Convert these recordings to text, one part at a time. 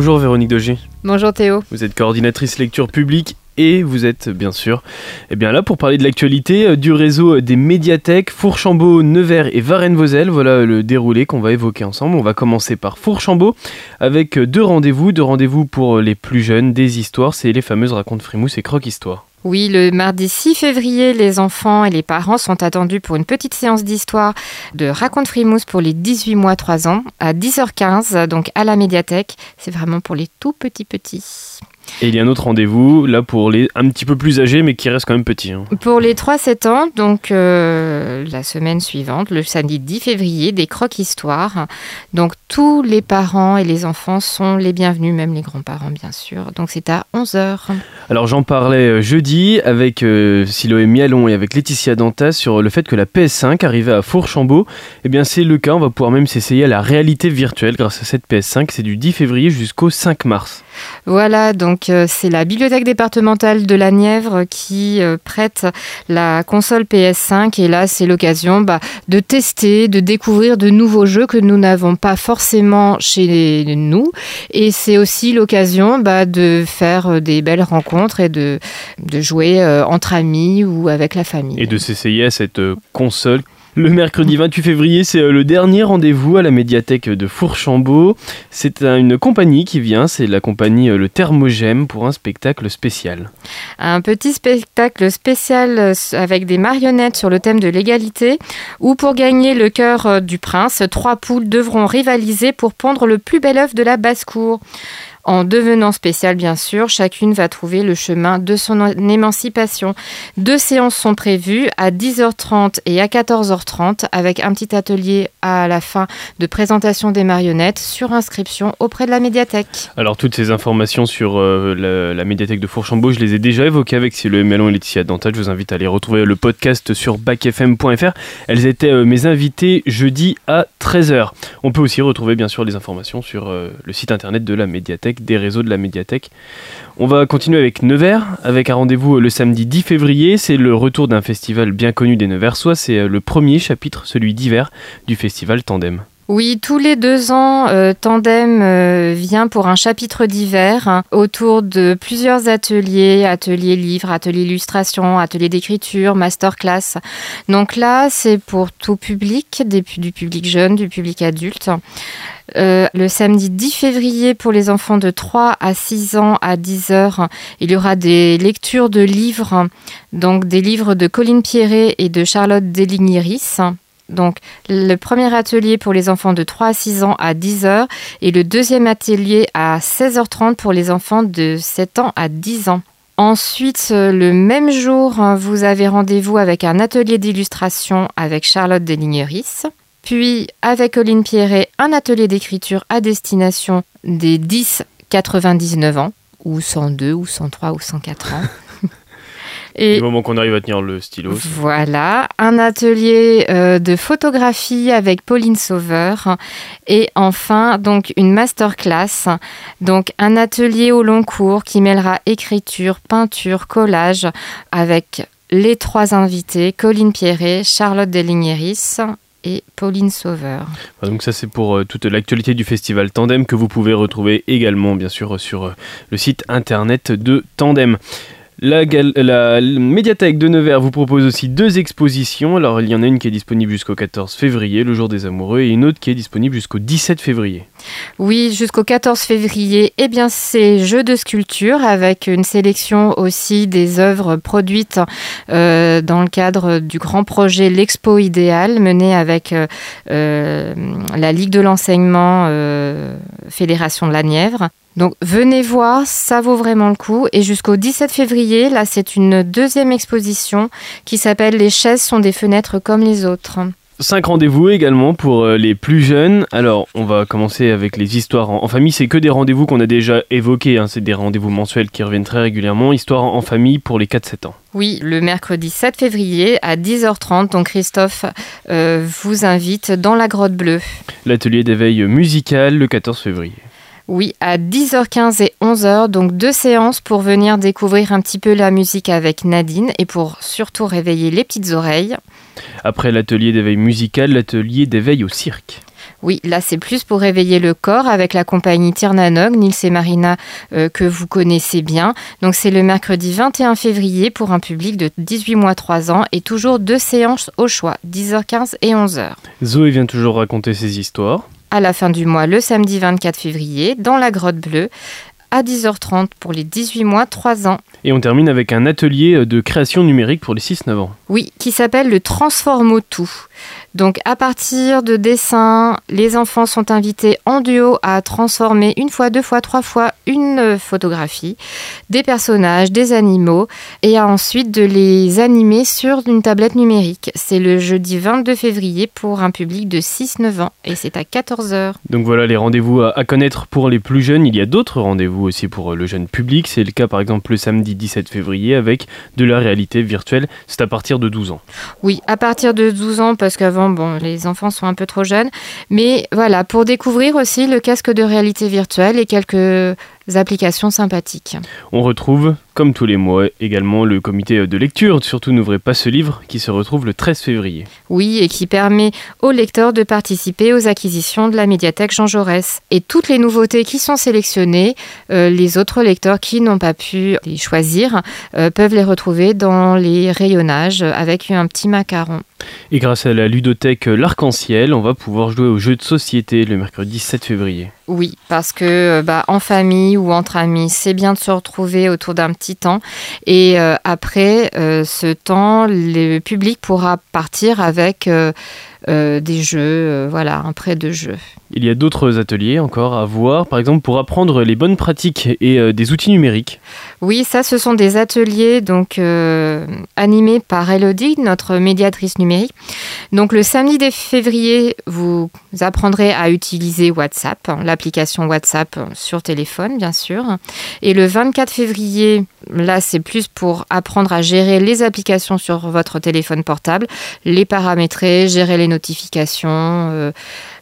Véronique Dogé. Bonjour Théo. Vous êtes coordinatrice lecture publique et vous êtes bien sûr eh bien là pour parler de l'actualité euh, du réseau des médiathèques Fourchambault, Nevers et Varennes-Vauzelles. Voilà le déroulé qu'on va évoquer ensemble. On va commencer par Fourchambault avec deux rendez-vous, deux rendez-vous pour les plus jeunes, des histoires, c'est les fameuses racontes frimousse et croque-histoire. Oui, le mardi 6 février, les enfants et les parents sont attendus pour une petite séance d'histoire de Raconte Frimousse pour les 18 mois 3 ans à 10h15, donc à la médiathèque. C'est vraiment pour les tout petits petits. Et il y a un autre rendez-vous, là, pour les un petit peu plus âgés, mais qui restent quand même petits. hein. Pour les 3-7 ans, donc euh, la semaine suivante, le samedi 10 février, des croques-histoires. Donc tous les parents et les enfants sont les bienvenus, même les grands-parents, bien sûr. Donc c'est à 11h. Alors j'en parlais euh, jeudi avec euh, Siloé Mialon et avec Laetitia Dantas sur le fait que la PS5 arrivait à Fourchambault. Eh bien c'est le cas, on va pouvoir même s'essayer à la réalité virtuelle grâce à cette PS5. C'est du 10 février jusqu'au 5 mars. Voilà, donc euh, c'est la bibliothèque départementale de la Nièvre qui euh, prête la console PS5 et là c'est l'occasion bah, de tester, de découvrir de nouveaux jeux que nous n'avons pas forcément chez nous et c'est aussi l'occasion bah, de faire euh, des belles rencontres et de, de jouer entre amis ou avec la famille. Et de s'essayer à cette console. Le mercredi 28 février, c'est euh, le dernier rendez-vous à la médiathèque de Fourchambault. C'est une compagnie qui vient, c'est la compagnie euh, Le Thermogème pour un spectacle spécial. un petit spectacle spécial euh, avec des marionnettes sur le thème de l'égalité, où pour gagner le cœur du prince, trois poules devront rivaliser pour pondre le plus bel œuf de la basse-cour. En devenant spécial, bien sûr, chacune va trouver le chemin de son émancipation. Deux séances sont prévues à 10h30 et à 14h30 avec un petit atelier à la fin de présentation des marionnettes sur inscription auprès de la médiathèque. Alors toutes ces informations sur euh, la, médiathèque de Fourchambault, je les ai déjà évoquées avec Siloé Melon et Laetitia Dantat. Je vous invite à aller retrouver le podcast sur bacfm.fr. Elles étaient euh, mes invitées jeudi à 13h. On peut aussi retrouver bien sûr les informations sur euh, le site internet de la médiathèque, des réseaux de la médiathèque. On va continuer avec Nevers, avec un rendez-vous le samedi 10 février. C'est le retour d'un festival bien connu des Neversois. C'est euh, le premier chapitre, celui d'hiver, du festival Tandem. Oui, tous les deux ans, euh, Tandem euh, vient pour un chapitre d'hiver autour de plusieurs ateliers, ateliers livres, ateliers illustration, ateliers d'écriture, masterclass. Donc là, c'est pour tout public, du public jeune, du public adulte. Euh, le samedi 10 février pour les enfants de 3 à 6 ans à 10 heures, il y aura des lectures de livres, donc des livres de Colline Pierret et de Charlotte Deligneris. Donc, le premier atelier pour les enfants de 3 à 6 ans à 10 heures et le deuxième atelier à 16h30 pour les enfants de 7 ans à 10 ans. Ensuite, euh, le même jour, hein, vous avez rendez-vous avec un atelier d'illustration avec Charlotte Deligneris. Puis, avec Colline Pierret, un atelier d'écriture à destination des 10-99 ans, ou 102, ou 103, ou 104 ans. Et Du moment qu'on arrive à tenir le stylo. voilà, un atelier euh, de photographie avec Pauline Sauveur et enfin donc une masterclass, donc un atelier au long cours qui mêlera écriture, peinture, collage avec les trois invités, Colline Pierret, Charlotte Deligneris et Pauline Sauveur. Donc ça c'est pour euh, toute l'actualité du festival Tandem que vous pouvez retrouver également bien sûr sur euh, le site internet de Tandem. La, médiathèque de Nevers vous propose aussi deux expositions. Alors il y en a une qui est disponible jusqu'au 14 février, le jour des amoureux, et une autre qui est disponible jusqu'au 17 février. Oui, jusqu'au 14 février, eh bien, c'est jeux de sculpture avec une sélection aussi des œuvres produites euh, dans le cadre du grand projet L'Expo Idéal mené avec euh, euh, la Ligue de l'enseignement Fédération de la Nièvre. Donc venez voir, ça vaut vraiment le coup. Et jusqu'au 17 février, là c'est une deuxième exposition qui s'appelle Les chaises sont des fenêtres comme les autres. Cinq rendez-vous également pour euh, les plus jeunes. Alors, on va commencer avec les histoires en, famille. C'est que des rendez-vous qu'on a déjà évoqués. hein. C'est des rendez-vous mensuels qui reviennent très régulièrement. Histoire en, en famille pour les 4-7 ans. Oui, le mercredi 7 février à 10h30. Donc Christophe euh, vous invite dans la grotte bleue. L'atelier d'éveil musical le 14 février. Oui, à 10h15 et 11h, donc deux séances pour venir découvrir un petit peu la musique avec Nadine et pour surtout réveiller les petites oreilles. Après l'atelier d'éveil musical, l'atelier d'éveil au cirque. Oui, là c'est plus pour réveiller le corps avec la compagnie Tirnanog, Nils et Marina euh, que vous connaissez bien. Donc c'est le mercredi 21 février pour un public de 18 mois 3 ans et toujours deux séances au choix, 10h15 et 11h. Zoé vient toujours raconter ses histoires. À la fin du mois, le samedi 24 février, dans la grotte bleue, à 10h30 pour les 18 mois 3 ans. Et on termine avec un atelier de création numérique pour les 6-9 ans. Oui, qui s'appelle le Transformo Tout. Donc à partir de dessins, les enfants sont invités en duo à transformer une fois, deux fois, trois fois une photographie, des personnages, des animaux, et à ensuite de les animer sur une tablette numérique. C'est le jeudi 22 février pour un public de 6-9 ans, et c'est à 14h. Donc voilà les rendez-vous à, connaître pour les plus jeunes. Il y a d'autres rendez-vous aussi pour le jeune public. C'est le cas par exemple le samedi 17 février avec de la réalité virtuelle. C'est à partir de 12 ans. Oui, à partir de 12 ans, parce qu'avant bon, les enfants sont un peu trop jeunes. Mais voilà, pour découvrir aussi le casque de réalité virtuelle et quelques applications sympathiques. On retrouve, comme tous les mois, également le comité de lecture. Surtout, n'ouvrez pas ce livre qui se retrouve le 13 février. Oui, et qui permet aux lecteurs de participer aux acquisitions de la médiathèque Jean Jaurès. Et toutes les nouveautés qui sont sélectionnées, euh, les autres lecteurs qui n'ont pas pu les choisir euh, peuvent les retrouver dans les rayonnages avec un petit macaron. Et grâce à la ludothèque L'Arc-en-Ciel, on va pouvoir jouer aux jeux de société le mercredi 7 février. Oui, parce que euh, bah, en famille ou entre amis, c'est bien de se retrouver autour d'un petit temps. Et euh, après euh, ce temps, le public pourra partir avec des jeux, voilà, un prêt de jeux. Il y a d'autres ateliers encore à voir, par exemple pour apprendre les bonnes pratiques et des outils numériques. Oui, ça, ce sont des ateliers donc animés par Elodie, notre médiatrice numérique. Donc le samedi des février, vous apprendrez à utiliser WhatsApp, l'application WhatsApp sur téléphone, bien sûr. Et le 24 février, là, c'est plus pour apprendre à gérer les applications sur votre téléphone portable, les paramétrer, gérer les notifications, euh,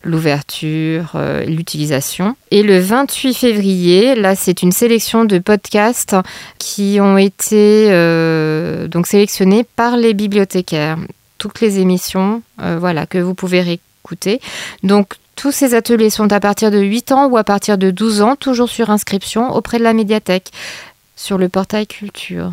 l'ouverture, euh, l'utilisation. Et le 28 février, là, c'est une sélection de podcasts qui ont été euh, donc sélectionnés par les bibliothécaires. Toutes les émissions, voilà, que vous pouvez réécouter. Donc tous ces ateliers sont à partir de 8 ans ou à partir de 12 ans, toujours sur inscription auprès de la médiathèque sur le portail culture.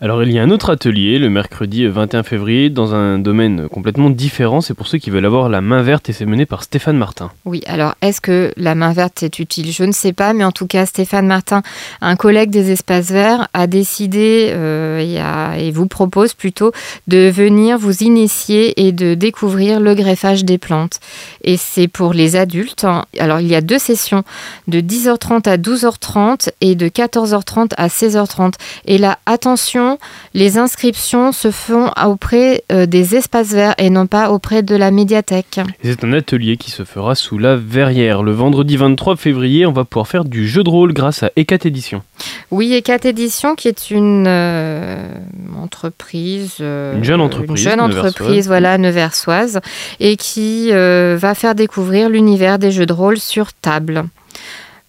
Alors il y a un autre atelier le mercredi 21 février dans un domaine complètement différent, c'est pour ceux qui veulent avoir la main verte et c'est mené par Stéphane Martin. Oui, alors est-ce que la main verte est utile? Je ne sais pas, mais en tout cas Stéphane Martin, un collègue des espaces verts, a décidé euh, et, vous propose plutôt de venir vous initier et de découvrir le greffage des plantes. Et c'est pour les adultes. Alors il y a deux sessions de 10h30 à 12h30 et de 14h30 à 16h 16h30. Et là, attention, les inscriptions se font auprès euh, des espaces verts et non pas auprès de la médiathèque. C'est un atelier qui se fera sous la verrière. Le vendredi 23 février, on va pouvoir faire du jeu de rôle grâce à Ecat Édition. Oui, Ecat Édition qui est une euh, entreprise... Euh, une jeune entreprise. Une jeune entreprise, voilà, neversoise, et qui va faire découvrir l'univers des jeux de rôle sur table.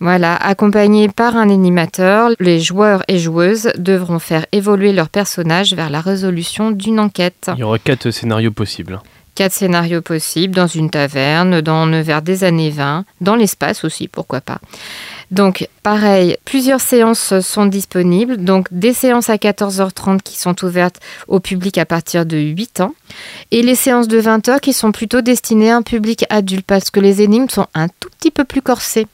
Voilà, accompagnés par un animateur, les joueurs et joueuses devront faire évoluer leur personnage vers la résolution d'une enquête. Il y aura quatre scénarios possibles. Quatre scénarios possibles dans une taverne, dans vers des années 20, dans l'espace aussi, pourquoi pas. Donc, pareil, plusieurs séances sont disponibles. Donc, des séances à 14h30 qui sont ouvertes au public à partir de 8 ans. Et les séances de 20h qui sont plutôt destinées à un public adulte parce que les énigmes sont un tout petit peu plus corsées.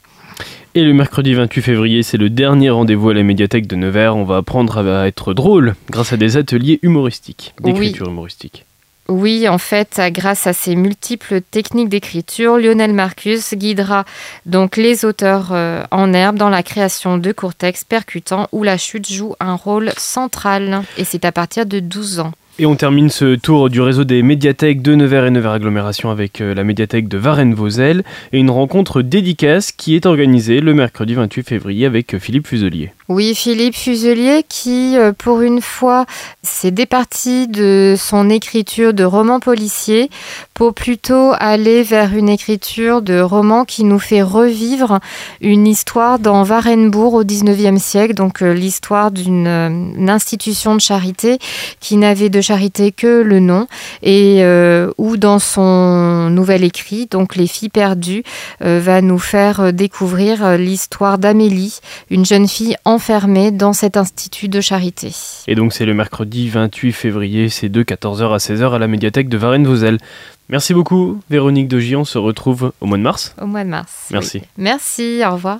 Et le mercredi 28 février, c'est le dernier rendez-vous à la médiathèque de Nevers. On va apprendre à être drôle grâce à des ateliers humoristiques, d'écriture humoristique. Oui, en fait, grâce à ces multiples techniques d'écriture, Lionel Marcus guidera donc les auteurs euh, en herbe dans la création de courts textes percutants où la chute joue un rôle central. Et c'est à partir de 12 ans. Et on termine ce tour du réseau des médiathèques de Nevers et Nevers Agglomération avec euh, la médiathèque de Varennes-Vauzelles et une rencontre dédicace qui est organisée le mercredi 28 février avec euh, Philippe Fuselier. Oui, Philippe Fuselier qui, euh, pour une fois, s'est départi de son écriture de roman policier pour plutôt aller vers une écriture de roman qui nous fait revivre une histoire dans Varenbourg au 19e siècle, donc euh, l'histoire d'une euh, institution de charité qui n'avait de charité que le nom et où dans son nouvel écrit, donc Les filles perdues, va nous faire découvrir l'histoire d'Amélie, une jeune fille enfermée dans cet institut de charité. Et donc c'est le mercredi 28 février, c'est de 14h à 16h à la médiathèque de Varennes-Vauzelles. Merci beaucoup Véronique de Gion, on se retrouve au mois de mars. Au mois de mars. Merci. Merci, au revoir.